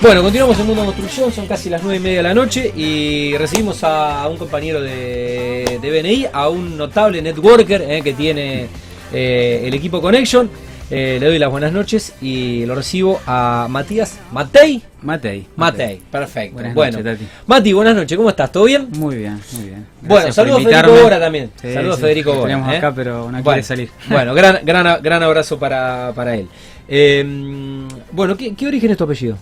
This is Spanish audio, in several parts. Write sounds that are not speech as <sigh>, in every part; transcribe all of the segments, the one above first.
Bueno, continuamos en Mundo Construcción, son casi las 9 y media de la noche y recibimos a un compañero de, de BNI, a un notable networker eh, que tiene eh, el equipo Connection. Eh, le doy las buenas noches y lo recibo a Matías Matei. Matei. Matei, perfecto. Buenas bueno, noches, Tati. Mati, buenas noches, ¿cómo estás? ¿Todo bien? Muy bien, muy bien. Bueno, Gracias saludos a. Federico Bora también. Sí, saludos sí, a Federico Bora. tenemos acá, pero no Bueno, quiere salir. <laughs> Bueno, gran, gran, gran abrazo para, para él. Eh, bueno, ¿qué, ¿qué origen es tu apellido?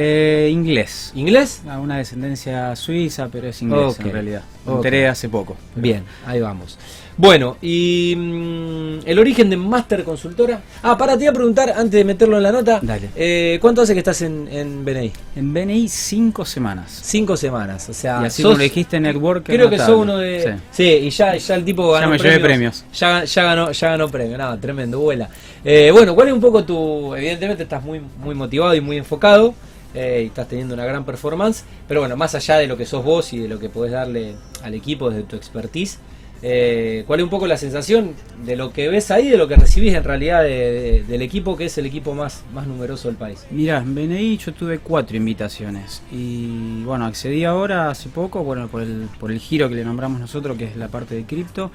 Eh, inglés. ¿Inglés? Ah, Una descendencia suiza, pero es inglés en realidad. Me enteré hace poco. pero- Bien, ahí vamos. Bueno, y mm, el origen de Master Consultora. Ah, para, te iba a preguntar antes de meterlo en la nota. Dale. eh, ¿Cuánto hace que estás en, en BNI? En BNI cinco semanas. Cinco semanas. O sea, y así sos- como lo dijiste, network. Creo que sos uno de. Sí. y ya, ya el tipo ganó Ya me llevé premios. Ya, ya ganó, ya ganó premios. Nada, tremendo, vuela. Eh, bueno, ¿cuál es un poco tu. Evidentemente estás muy, muy motivado y muy enfocado. Eh, y estás teniendo una gran performance. Pero bueno, más allá de lo que sos vos y de lo que podés darle al equipo desde tu expertise. eh, ¿Cuál es un poco la sensación de lo que ves ahí, de lo que recibís en realidad de- de- del equipo que es el equipo más, más numeroso del país? Mirá, en BNI yo tuve cuatro invitaciones y bueno, accedí ahora hace poco, bueno, por el, por el giro que le nombramos nosotros, que es la parte de cripto,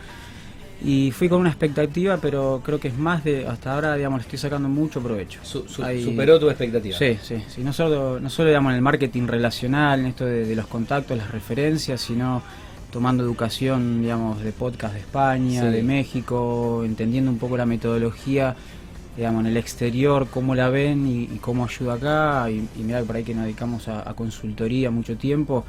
y fui con una expectativa, pero creo que es más de, hasta ahora, digamos, le estoy sacando mucho provecho. Su- su- superó tu expectativa. Sí, sí, sí, no solo, no solo digamos, en el marketing relacional, en esto de, de los contactos, las referencias, sino tomando educación, digamos, de podcast de España, Sí. de México, entendiendo un poco la metodología, digamos, en el exterior, cómo la ven y, y cómo ayuda acá, y, y que por ahí que nos dedicamos a, a consultoría mucho tiempo,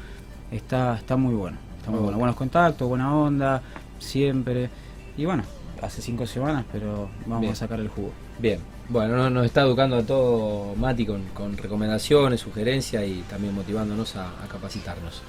está, está muy bueno, está muy bueno, buenos contactos, buena onda, siempre, y bueno, hace cinco semanas, pero vamos Bien. a sacar el jugo. Bien, bueno, no- nos está educando a todo Mati con, con recomendaciones, sugerencias y también motivándonos a, a capacitarnos.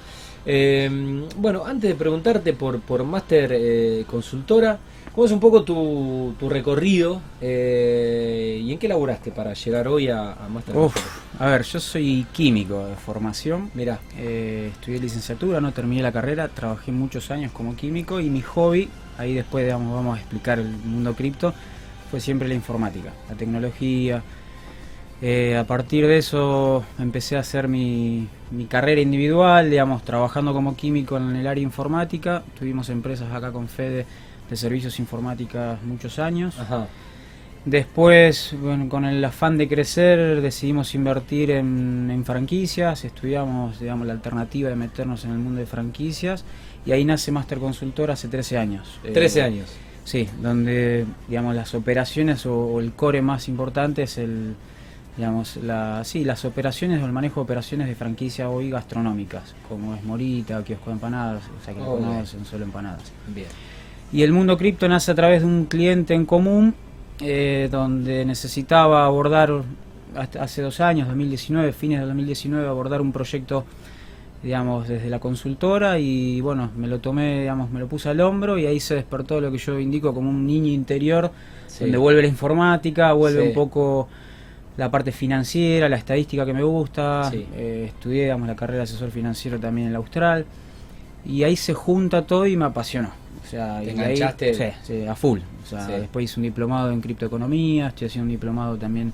Eh, bueno, antes de preguntarte por, por Master eh, Consultora, ¿cómo es un poco tu, tu recorrido eh, y en qué laburaste para llegar hoy a, a Master Uf, Consultora? a ver, yo soy químico de formación. Mirá, estudié licenciatura, no terminé la carrera, trabajé muchos años como químico y mi hobby, ahí después digamos, vamos a explicar el mundo cripto, fue siempre la informática, la tecnología. Eh, a partir de eso empecé a hacer mi, carrera individual, digamos, trabajando como químico en el área informática. Tuvimos empresas acá con Fede de servicios informáticas muchos años. ajá, Después, bueno, con el afán de crecer, decidimos invertir en, en franquicias, estudiamos digamos, la alternativa de meternos en el mundo de franquicias y ahí nace Master Consultor hace 13 años. Eh, 13 años. Sí, donde digamos las operaciones o, o el core más importante es el digamos la sí, las operaciones o el manejo de operaciones de franquicia hoy gastronómicas, como es Morita, Kiosco de Empanadas, o sea que Ok. conocen solo empanadas. Bien, Y el mundo cripto nace a través de un cliente en común, eh, donde necesitaba abordar, hasta hace dos años, 2019, fines de 2019, abordar un proyecto, digamos, desde la consultora y bueno, me lo tomé, digamos, me lo puse al hombro y ahí se despertó lo que yo indico como un niño interior, Sí. donde vuelve la informática, vuelve Sí. un poco la parte financiera, la estadística que me gusta, Sí. eh, estudié, digamos, la carrera de asesor financiero también en la Austral y ahí se junta todo y me apasionó. O sea, Te y ahí- enganchaste. sí, sí, a full. O sea, Sí. después hice un diplomado en criptoeconomía, estoy haciendo un diplomado también,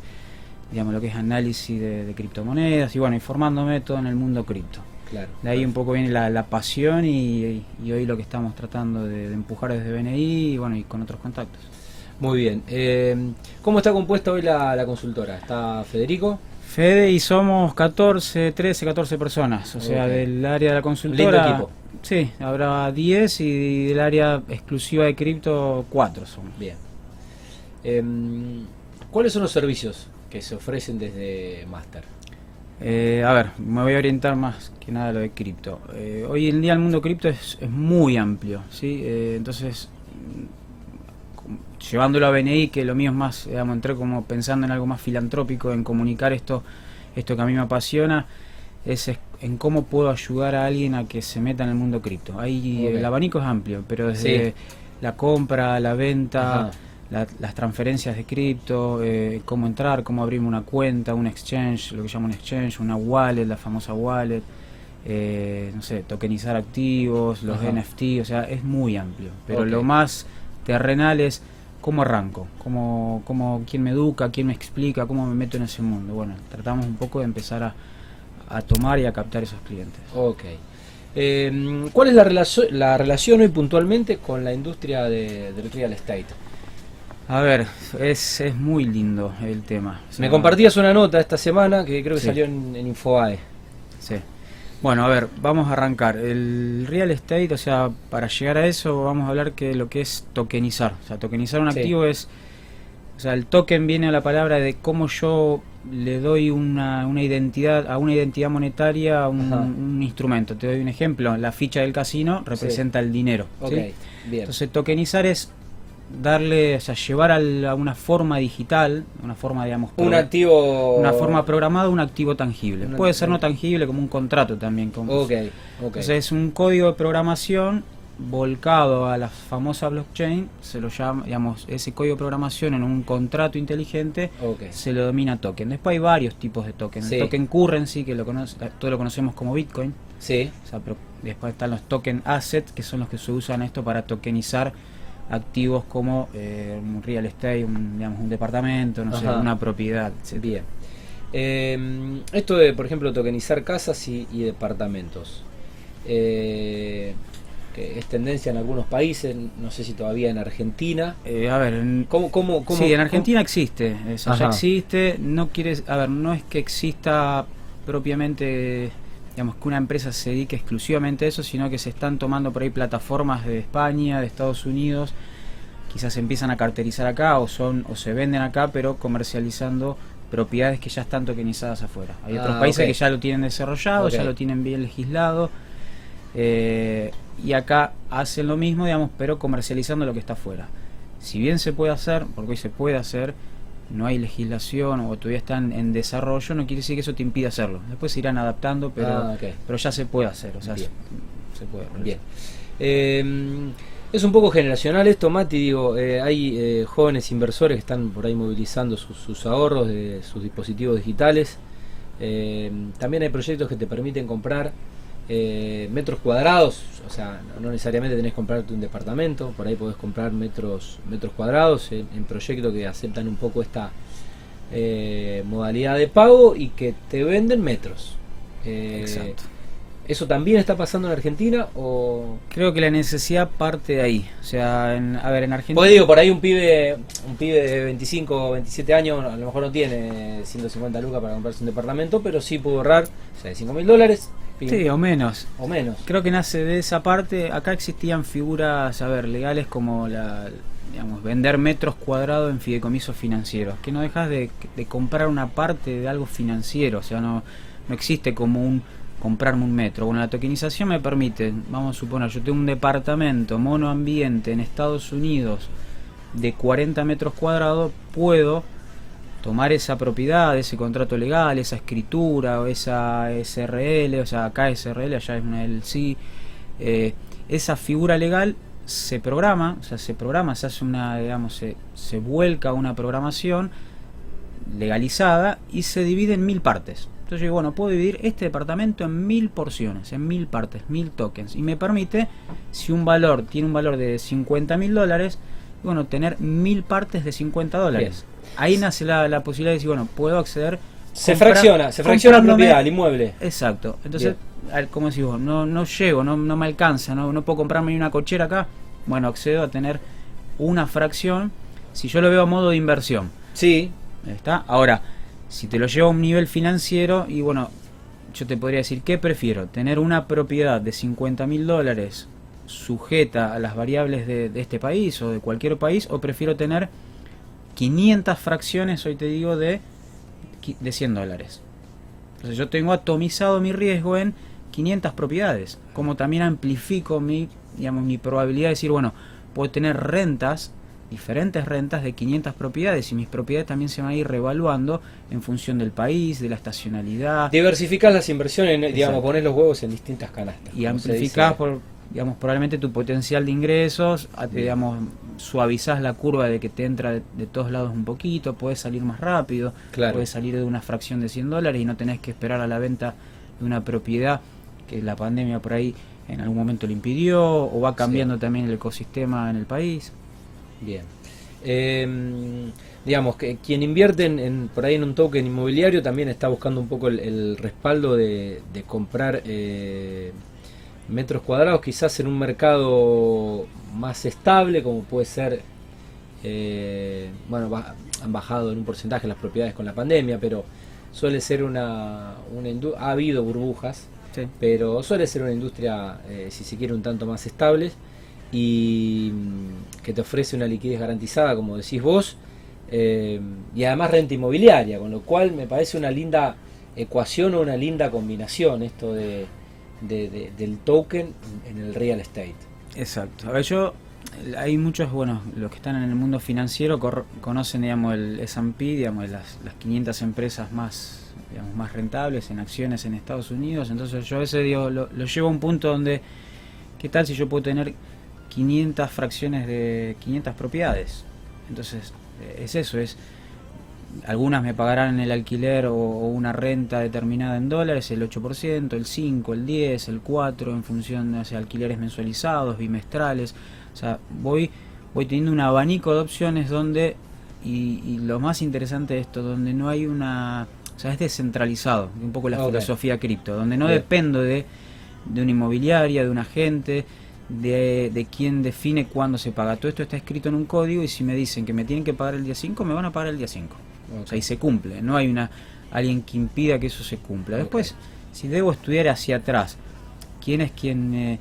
digamos, lo que es análisis de, de criptomonedas y bueno, informándome todo en el mundo cripto. claro. De ahí un poco viene la, la pasión y, y hoy lo que estamos tratando de, de empujar desde BNI y bueno, y con otros contactos. Muy bien. Eh, ¿Cómo está compuesta hoy la, la consultora? ¿Está Federico? Fede y somos 14, 13, 14 personas, o sea, del área de la consultora. Lindo equipo. Sí, habrá 10 y del área exclusiva de cripto 4 somos. Bien. Em, ¿Cuáles son los servicios que se ofrecen desde Master? Eh, a ver, me voy a orientar más que nada a lo de cripto. Eh, hoy en día el mundo cripto es, es muy amplio, ¿sí? Eh, entonces, llevándolo a BNI, que lo mío es más, digamos, entré como pensando en algo más filantrópico, en comunicar esto, esto que a mí me apasiona, es, en cómo puedo ayudar a alguien a que se meta en el mundo cripto. Ahí el abanico es amplio, pero desde Sí. la compra, la venta, la- las transferencias de cripto, eh, cómo entrar, cómo abrirme una cuenta, un exchange, lo que llamo un exchange, una wallet, la famosa wallet, eh, no sé, tokenizar activos, los Ajá. NFT, o sea, es muy amplio. Pero lo más terrenal es cómo arranco, cómo, cómo, quién me educa, quién me explica, cómo me meto en ese mundo. Bueno, tratamos un poco de empezar a, a tomar y a captar esos clientes. Ok. Eh, ¿Cuál es la, relación la relación hoy puntualmente con la industria de, del real estate? A ver, es, es muy lindo el tema. O sea, Me compartías una nota esta semana que creo que Sí. salió en, en Infobae. Sí. Bueno, a ver, vamos a arrancar. El real estate, o sea, para llegar a eso vamos a hablar que lo que es tokenizar. O sea, tokenizar un Sí. activo es, o sea, el token viene a la palabra de cómo yo le doy una, una identidad a una identidad monetaria a un, instrumento. Te doy un ejemplo. La ficha del casino representa el dinero. Ok, ¿sí? bien. Entonces tokenizar es darle, o sea, llevar al- a una forma digital, una forma, digamos, un activo. una forma programada, un activo tangible. Puede ser no tangible como un contrato también. Como, Ok, ok. Entonces es un código de programación volcado a la famosa blockchain, se lo llama, digamos, ese código de programación en un contrato inteligente se lo domina token. Después hay varios tipos de token. Sí. El token currency, que lo conoce, todos lo conocemos como Bitcoin. Sí, O sea, pero después están los token assets, que son los que se usan esto para tokenizar activos como eh, un real estate, un, digamos, un departamento, no sé, una propiedad, etc. bien. Eh, esto de, por ejemplo, tokenizar casas y, y departamentos. Eh, que es tendencia en algunos países, no sé si todavía en Argentina. Eh, a ver, en, ¿Cómo, cómo, cómo- sí, en Argentina existe, eso ya existe, no quiere, a ver, no es que exista propiamente, digamos, que una empresa se dedique exclusivamente a eso, sino que se están tomando por ahí plataformas de España, de Estados Unidos, quizás empiezan a carterizar acá o son o se venden acá, pero comercializando propiedades que ya están tokenizadas afuera. Hay otros Ah, países que ya lo tienen desarrollado, ya lo tienen bien legislado. eh, y acá hacen lo mismo, digamos, pero comercializando lo que está afuera. Si bien se puede hacer, porque hoy se puede hacer, no hay legislación o todavía están en desarrollo, no quiere decir que eso te impida hacerlo. Después se irán adaptando, pero, Ah, pero ya se puede hacer, o sea, Bien. se, se puede. realizar. Bien. Eh, es un poco generacional esto, Mati. Digo, eh, hay eh, jóvenes inversores que están por ahí movilizando sus, sus ahorros de sus dispositivos digitales. Eh, también hay proyectos que te permiten comprar eh, metros cuadrados. O sea, no, necesariamente tenés que comprarte un departamento. Por ahí podés comprar metros, metros cuadrados en, en proyectos que aceptan un poco esta eh, modalidad de pago y que te venden metros. Eh, Exacto. ¿Eso también está pasando en Argentina o...? Creo que la necesidad parte de ahí. O sea, en- a ver, en Argentina... Pues digo, por ahí un pibe, un pibe de 25 o 27 años a lo mejor no tiene 150 lucas para comprarse un departamento, pero sí pudo ahorrar, o sea, de 5 mil dólares Sí, o menos. o menos. Creo que nace de esa parte. Acá existían figuras, a ver, legales como la, digamos, vender metros cuadrados en fideicomisos financieros, que no dejas de, de comprar una parte de algo financiero, o sea, no, no existe como un comprarme un metro. Bueno, la tokenización me permite, vamos a suponer, yo tengo un departamento monoambiente en Estados Unidos de 40 metros cuadrados, puedo tomar esa propiedad, ese contrato legal, esa escritura o esa SRL, o sea, acá SRL, allá es una LC, eh, esa figura legal se programa, o sea, se programa, se hace una, digamos, se, se vuelca una programación legalizada y se divide en mil partes. Entonces yo digo, bueno, puedo dividir este departamento en mil porciones, en mil partes, mil tokens. Y me permite, si un valor tiene un valor de 50 mil dólares, bueno, tener mil partes de 50 dólares. Ahí nace la, la posibilidad de decir, bueno, puedo acceder. Se fracciona, se fracciona la propiedad, el inmueble. Exacto. Entonces, al- como decís vos, no, no llego, no, no me alcanza, no, no puedo comprarme ni una cochera acá. Bueno, accedo a tener una fracción si yo lo veo a modo de inversión. Sí, ¿Está? Ahora, si te lo llevo a un nivel financiero, y bueno, yo te podría decir, ¿qué prefiero? ¿Tener una propiedad de 50 mil dólares sujeta a las variables de, de este país o de cualquier país? ¿O prefiero tener 500 fracciones, hoy te digo, de, de 100 dólares? Entonces yo tengo atomizado mi riesgo en 500 propiedades. Como también amplifico mi, digamos, mi probabilidad de decir, bueno, puedo tener rentas diferentes rentas de 500 propiedades y mis propiedades también se van a ir revaluando en función del país, de la estacionalidad diversificás las inversiones, digamos, pones los huevos en distintas canastas. y amplificás por digamos probablemente tu potencial de ingresos, digamos suavizás la curva de que te entra de, de todos lados un poquito, puedes salir más rápido, Claro. puedes salir de una fracción de 100 dólares y no tenés que esperar a la venta de una propiedad que la pandemia por ahí en algún momento lo impidió o va cambiando también el ecosistema en el país. Bien. Em, digamos que quien invierte en, por ahí en un token inmobiliario también está buscando un poco el, respaldo de, comprar eh, metros cuadrados quizás en un mercado más estable como puede ser eh, bueno han bajado en un porcentaje las propiedades con la pandemia pero suele ser una, una ha habido burbujas pero suele ser una industria eh, si se quiere un tanto más estable y mm, que te ofrece una liquidez garantizada como decís vos eh, y además renta inmobiliaria, con lo cual me parece una linda ecuación o una linda combinación esto de, del token en el real estate. Exacto. A ver, yo, hay muchos, bueno, los que están en el mundo financiero conocen, digamos, el S&P, digamos, las, las 500 empresas más digamos, más rentables en acciones en Estados Unidos. Entonces yo ese digo, lo, lo, llevo a un punto donde, ¿qué tal si yo puedo tener 500 fracciones de 500 propiedades? Entonces es eso, es algunas me pagarán el alquiler o, una renta determinada en dólares, el 8%, el 5, el 10, el 4 en función de o alquileres mensualizados, bimestrales. O sea, voy voy teniendo un abanico de opciones donde y, lo más interesante de esto, donde no hay una, o sea, es descentralizado, un poco la filosofía cripto, donde no dependo de, de una inmobiliaria, de un agente, de, de quién define cuándo se paga. Todo esto está escrito en un código y si me dicen que me tienen que pagar el día 5, me van a pagar el día 5. O sea, y se cumple. No hay una alguien que impida que eso se cumpla. Después, si debo estudiar hacia atrás, quién es quien, eh,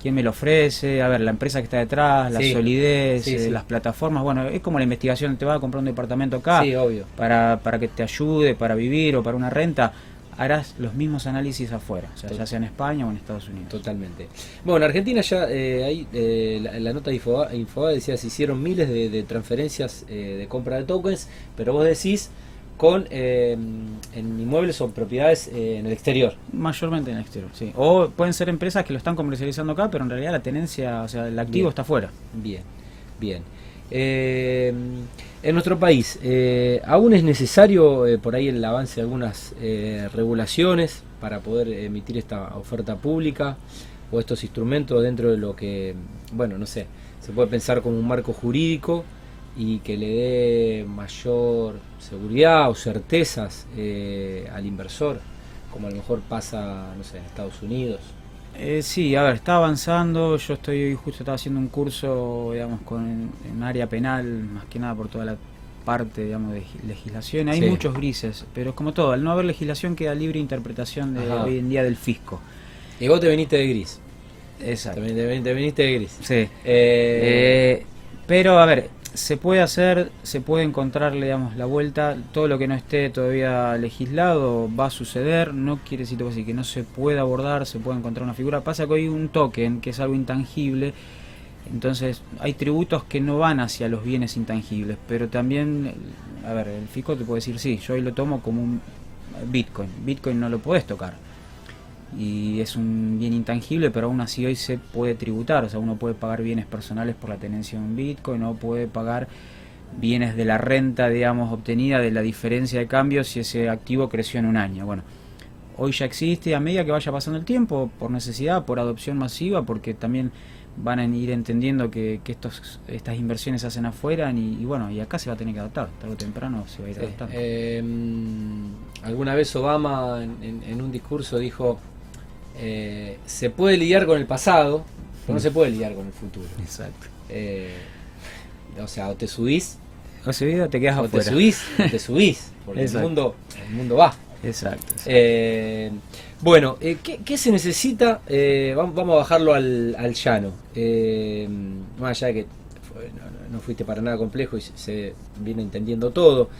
quién me lo ofrece, a ver, la empresa que está detrás, la solidez, eh, las plataformas, bueno, es como la investigación, te va a comprar un departamento acá obvio. Para, para que te ayude, para vivir o para una renta harás los mismos análisis afuera, o sea, ya sea en España o en Estados Unidos. Totalmente. Bueno, en Argentina ya eh, ahí eh, la, nota de Infobae, decía se hicieron miles de, transferencias eh, de compra de tokens, pero vos decís con en inmuebles o propiedades en el exterior. Mayormente en el exterior, sí. O pueden ser empresas que lo están comercializando acá, pero en realidad la tenencia, o sea, el activo está afuera. Bien, bien. Eh, en nuestro país, eh, ¿aún es necesario eh, por ahí el avance de algunas eh, regulaciones para poder emitir esta oferta pública o estos instrumentos dentro de lo que, bueno, no sé, se puede pensar como un marco jurídico y que le dé mayor seguridad o certezas al inversor, como a lo mejor pasa, no sé, en Estados Unidos? Eh, sí, a ver, está avanzando. Yo estoy justo estaba haciendo un curso, digamos, con en área penal, más que nada por toda la parte, digamos, de legislación. Hay muchos grises, pero como todo, al no haber legislación queda libre interpretación de hoy en día del fisco. Y vos te viniste de gris. Exacto. Te, viniste de gris. Sí. Eh, eh, pero, a ver, se puede hacer, se puede encontrarle digamos, la vuelta, todo lo que no esté todavía legislado va a suceder, no quiere decir que no se puede abordar, se puede encontrar una figura, pasa que hay un token que es algo intangible, entonces hay tributos que no van hacia los bienes intangibles, pero también, a ver, el fisco te puede decir, sí, yo hoy lo tomo como un Bitcoin, Bitcoin no lo puedes tocar, y es un bien intangible, pero aún así hoy se puede tributar, o sea, uno puede pagar bienes personales por la tenencia de un Bitcoin, o puede pagar bienes de la renta, digamos, obtenida de la diferencia de cambio si ese activo creció en un año. Bueno, hoy ya existe a medida que vaya pasando el tiempo, por necesidad, por adopción masiva, porque también van a ir entendiendo que, que estos, estas inversiones se hacen afuera y, bueno, y acá se va a tener que adaptar, tarde o temprano se va a ir adaptando. Em, alguna vez Obama en un discurso dijo, eh, se puede lidiar con el pasado, pero no se puede lidiar con el futuro. Exacto. Eh, o sea, o te subís. O, te quedas o te subís, o te <laughs> subís, porque el mundo, el mundo va. Exacto. Eh, bueno, ¿qué, se necesita? Vamos, a bajarlo al, llano. más allá de que no, fuiste para nada complejo y se viene entendiendo todo,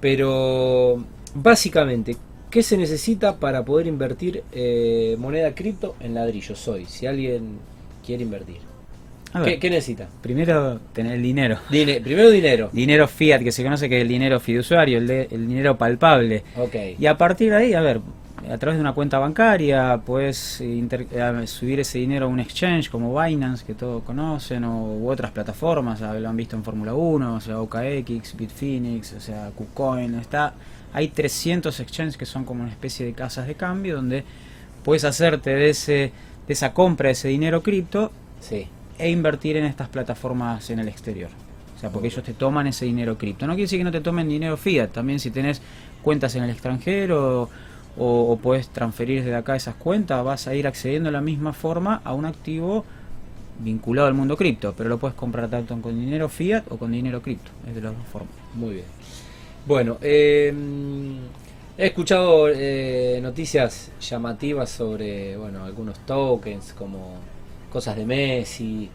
pero básicamente, ¿Qué se necesita para poder invertir eh, moneda cripto en ladrillos hoy? Si alguien quiere invertir. ¿Qué, necesita? Primero tener el dinero. primero dinero. <laughs> Dinero fiat, que se conoce que es el dinero fiduciario, el, el dinero palpable. Okay. Y a partir de ahí, a ver, a través de una cuenta bancaria puedes subir ese dinero a un exchange como Binance, que todos conocen, o u otras plataformas, lo han visto en Fórmula 1, o sea, OKX, Bitfinex, o sea, KuCoin, está hay 300 exchanges que son como una especie de casas de cambio donde puedes hacerte de, ese, de esa compra de ese dinero cripto sí. e invertir en estas plataformas en el exterior. O sea, porque ellos te toman ese dinero cripto. No quiere decir que no te tomen dinero fiat. También si tenés cuentas en el extranjero o, o puedes transferir desde acá esas cuentas, vas a ir accediendo de la misma forma a un activo vinculado al mundo cripto. Pero lo puedes comprar tanto con dinero fiat o con dinero cripto. Es de las dos formas. Muy bien. Bueno, eh, he escuchado eh, noticias llamativas sobre bueno algunos tokens como cosas de Messi,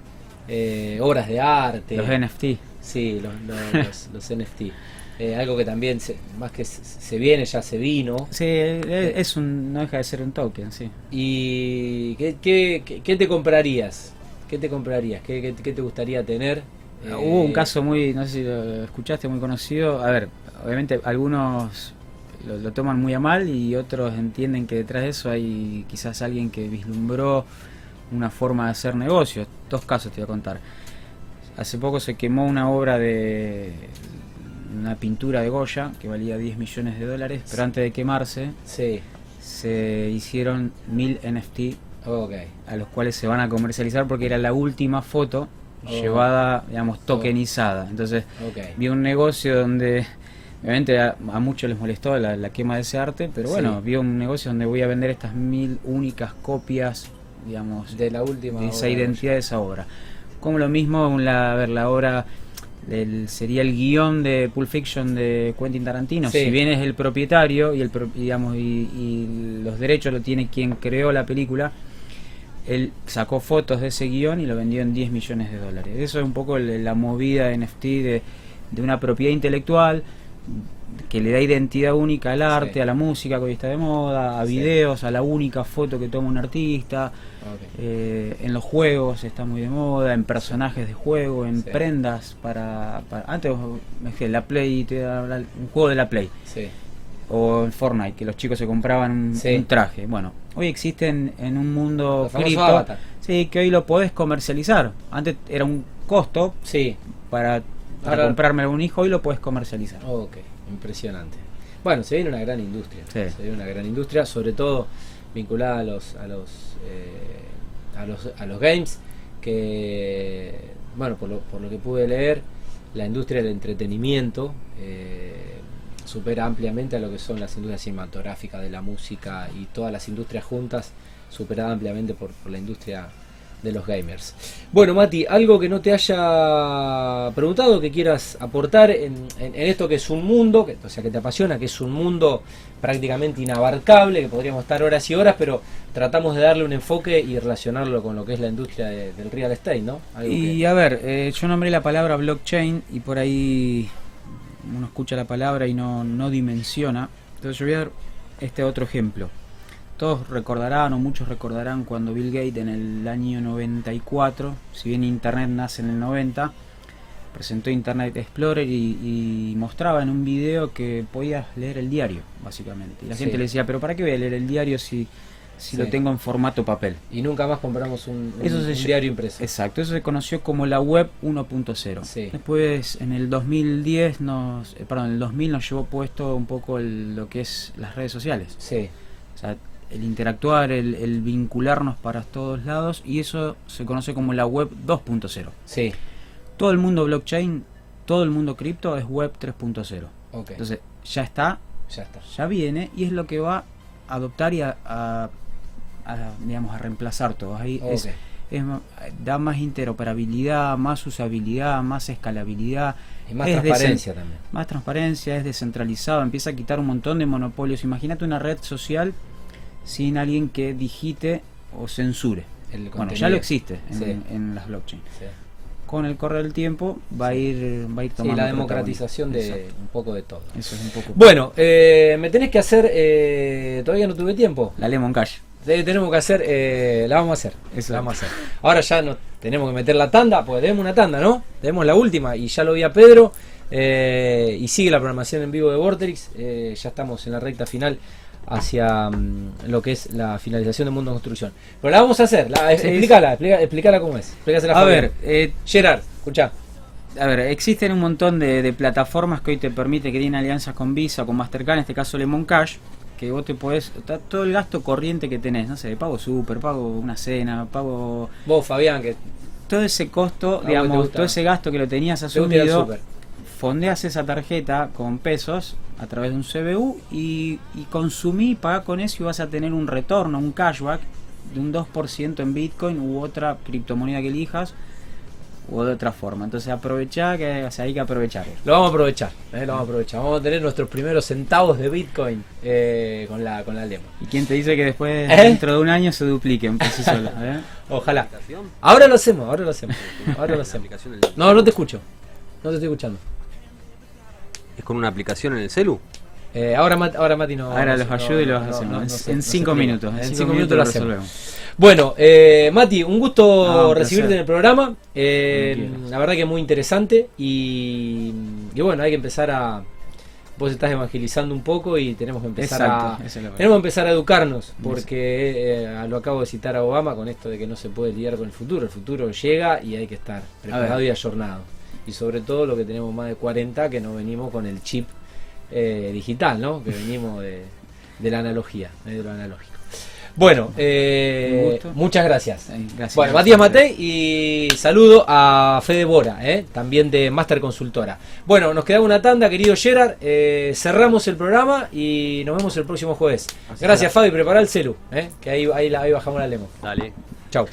eh, obras de arte. Los NFT. Sí, los, los, <laughs> los- los NFT. Eh, algo que también, se- más que se- se viene, ya se vino. Sí, eh, es un, no deja de ser un token, sí. ¿Y qué, qué, qué- qué te comprarías? ¿Qué te comprarías? ¿Qué, qué- qué te gustaría tener? Eh, Hubo un caso muy, no sé si lo escuchaste, muy conocido. A ver, obviamente algunos lo, lo toman muy a mal y otros entienden que detrás de eso hay quizás alguien que vislumbró una forma de hacer negocios. Dos casos te voy a contar. Hace poco se quemó una obra de una pintura de Goya que valía 10 millones de dólares, pero antes de quemarse Sí, se hicieron mil NFT a los cuales se van a comercializar porque era la última foto Oh. llevada, digamos, tokenizada. Entonces, Ok. vi un negocio donde, obviamente a, a muchos les molestó la, la quema de ese arte, pero bueno, Sí. vi un negocio donde voy a vender estas mil únicas copias, digamos, De la última. de esa de identidad de esa obra. Como lo mismo, la, a ver, la obra del, sería el guion de Pulp Fiction de Quentin Tarantino. Sí. Si bien es el propietario y el digamos y, y los derechos lo tiene quien creó la película, él sacó fotos de ese guion y lo vendió en 10 millones de dólares. Eso es un poco el- la movida de NFT de, de una propiedad intelectual que le da identidad única al arte, Sí. a la música que hoy está de moda, a Sí. videos, a la única foto que toma un artista. Eh, en los juegos está muy de moda, en personajes de juego, en Sí. prendas para, para- antes la Play te da la- un juego de la Play Sí. o en Fortnite que los chicos se compraban un, traje. Bueno, hoy existen en un mundo cripto, sí, que hoy lo podés comercializar. Antes era un costo Sí. para, para Ahora- comprarme un hijo, hoy lo podés comercializar. Ok, impresionante. Bueno, se viene una gran industria. Sí. Se viene una gran industria, sobre todo vinculada a los a los eh, a los a los games que bueno, por lo, por lo que pude leer, la industria del entretenimiento eh, supera ampliamente a lo que son las industrias cinematográficas, de la música y todas las industrias juntas, superada ampliamente por, por la industria de los gamers. Bueno, Mati, algo que no te haya preguntado, que quieras aportar en, en- en esto que es un mundo, que, o sea, que te apasiona, que es un mundo prácticamente inabarcable, que podríamos estar horas y horas, pero tratamos de darle un enfoque y relacionarlo con lo que es la industria de- del real estate, ¿no? Algo Y que- a ver, eh, yo nombré la palabra blockchain y por ahí uno escucha la palabra y no, no dimensiona. Entonces yo voy a dar este otro ejemplo. Todos recordarán o muchos recordarán cuando Bill Gates en el año 94, si bien Internet nace en el 90, presentó Internet Explorer y, y mostraba en un video que podías leer el diario, básicamente. Y la Sí. gente le decía, pero ¿para qué voy a leer el diario si, si Sí. lo tengo en formato papel? y nunca más compramos un, un- Eso se un ll- diario impreso. Exacto, eso se conoció como la web 1.0. Sí. Después, en el 2010, nos, eh, perdón, en el 2000 nos llevó puesto un poco el- lo que es las redes sociales. Sí, O sea, el interactuar, el, el vincularnos para todos lados, y eso se conoce como la web 2.0. sí, Todo el mundo blockchain, todo el mundo cripto es web 3.0. ok, Entonces, ya está, ya está. ya viene, y es lo que va a adoptar y a, a- a, digamos, a reemplazar todo. Ahí es- da más interoperabilidad, más usabilidad, más escalabilidad, Y más es transparencia también. más transparencia, es descentralizado, empieza a quitar un montón de monopolios. Imagínate una red social sin alguien que digite o censure. El Bueno, ya lo existe en, Sí. en las blockchain. Sí. Con el correr del tiempo va a ir va a ir Sí, tomando la democratización de. Exacto. un poco de todo. Eso es un poco Bueno, eh, me tenés que hacer, eh, todavía no tuve tiempo. la Lemon Cash. Tenemos que hacer, eh, la vamos a hacer. Eso. La vamos a hacer. Ahora ya no tenemos que meter la tanda, pues debemos una tanda, ¿no? Debemos la última y ya lo vi a Pedro. eh, y sigue la programación en vivo de Vorterix. eh, ya estamos en la recta final hacia mm, lo que es la finalización de Mundo en Construcción. Pero la vamos a hacer, la, Sí, explícala, explica- explícala cómo es. Explícasela A Fabián. ver, eh, Gerard, escuchá. A ver, existen un montón de, de plataformas que hoy te permite que tienen alianzas con Visa, con Mastercard, en este caso Lemon Cash, que vos te podés, está todo el gasto corriente que tenés, no sé, pago super, pago una cena, pago... Vos, Fabián, que todo ese costo, digamos, todo ese gasto que lo tenías asumido. Fondeas esa tarjeta con pesos a través de un CBU y, y consumí, pagá con eso y vas a tener un retorno, un cashback de un 2% en Bitcoin u otra criptomoneda que elijas o de otra forma. Entonces aprovechá que o sea, hay que aprovechar. Lo vamos a aprovechar, eh, lo vamos a aprovechar. Vamos a tener nuestros primeros centavos de Bitcoin eh, con la con la Lemon. ¿Y quién te dice que después, ¿Eh? dentro de un año, se dupliquen por sí solos? ¿eh? <laughs> Ojalá. Ahora lo hacemos, ahora lo hacemos. Ahora lo hacemos. <laughs> No, no te escucho. No te estoy escuchando. ¿Es con una aplicación en el celu? Eh, ahora, Mat- ahora Mati no. Ahora no- los no- ayudo y los no- hacemos. no- En- no se- en no se cinco minutos. En cinco cinco minutos lo hacemos. Bueno, eh, Mati, un gusto Ah, un recibirte en el programa. Eh, la verdad que muy interesante. Y, y bueno, hay que empezar a. Vos estás evangelizando un poco y tenemos que empezar Exacto, a. es. Tenemos que empezar a educarnos, porque eh, lo acabo de citar a Obama con esto de que no se puede lidiar con el futuro. El futuro llega y hay que estar preparado y ayornado. Y sobre todo lo que tenemos más de 40, que no venimos con el chip eh, digital, ¿no? Que venimos de, de la analogía, de lo analógico. Bueno, eh, muchas gracias. Gracias. Bueno, Matías Matei y saludo a Fede Bora, eh, también de Master Consultora. Bueno, nos queda una tanda, querido Gerard. eh, cerramos el programa y nos vemos el próximo jueves. Así Gracias, será. Fabi. Prepara el celu, que ahí, ahí bajamos la lemo. Dale. Chau.